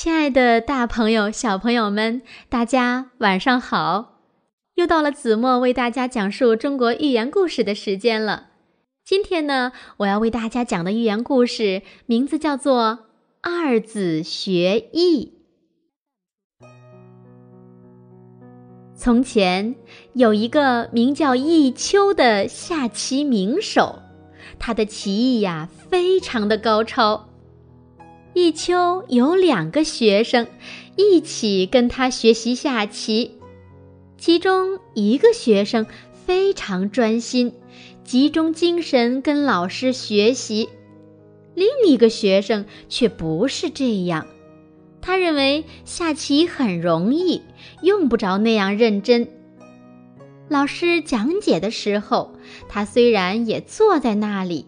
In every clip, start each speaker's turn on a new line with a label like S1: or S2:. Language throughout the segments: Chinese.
S1: 亲爱的，大朋友、小朋友们，大家晚上好！又到了子墨为大家讲述中国寓言故事的时间了。今天呢，我要为大家讲的寓言故事名字叫做《二子学艺》。从前有一个名叫弈秋的下棋名手，他的棋艺呀，非常的高超。弈秋有两个学生，一起跟他学习下棋。其中一个学生非常专心，集中精神跟老师学习；另一个学生却不是这样。他认为下棋很容易，用不着那样认真。老师讲解的时候，他虽然也坐在那里。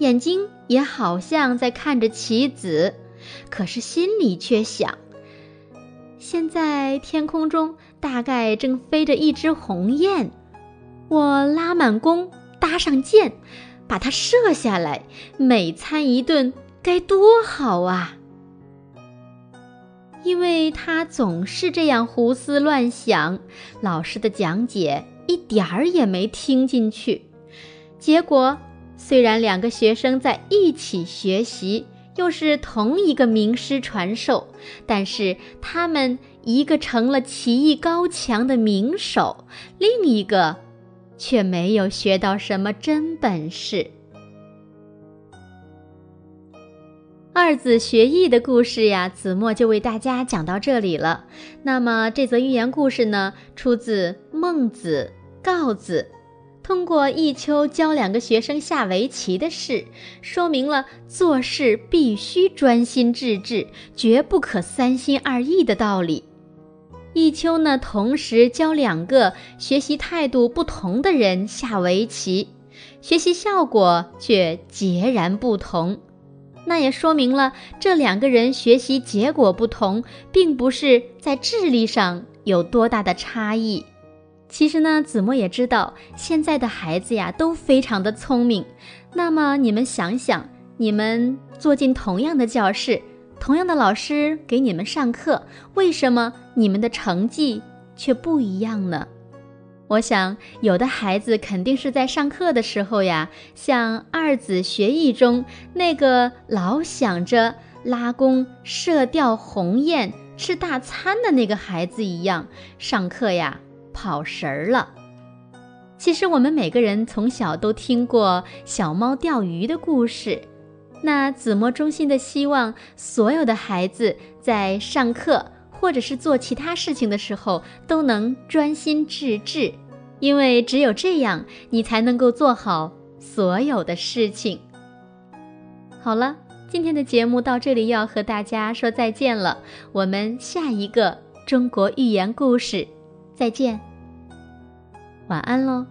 S1: 眼睛也好像在看着棋子，可是心里却想：现在天空中大概正飞着一只鸿雁，我拉满弓，搭上箭，把它射下来，美餐一顿，该多好啊！因为他总是这样胡思乱想，老师的讲解一点儿也没听进去，结果。虽然两个学生在一起学习，又是同一个名师传授，但是他们一个成了棋艺高强的名手，另一个却没有学到什么真本事。二子学艺的故事呀，子墨就为大家讲到这里了。那么这则寓言故事呢，出自《孟子·告子》。通过弈秋教两个学生下围棋的事，说明了做事必须专心致志，绝不可三心二意的道理。弈秋呢，同时教两个学习态度不同的人下围棋，学习效果却截然不同。那也说明了这两个人学习结果不同，并不是在智力上有多大的差异。其实呢，子墨也知道，现在的孩子呀都非常的聪明。那么你们想想，你们坐进同样的教室，同样的老师给你们上课，为什么你们的成绩却不一样呢？我想，有的孩子肯定是在上课的时候呀，像二子学艺中那个老想着拉弓射掉鸿雁吃大餐的那个孩子一样，上课呀。跑神儿了。其实我们每个人从小都听过小猫钓鱼的故事。那子墨衷心的希望，所有的孩子在上课或者是做其他事情的时候，都能专心致志，因为只有这样，你才能够做好所有的事情。好了，今天的节目到这里要和大家说再见了。我们下一个中国寓言故事。再见，晚安喽。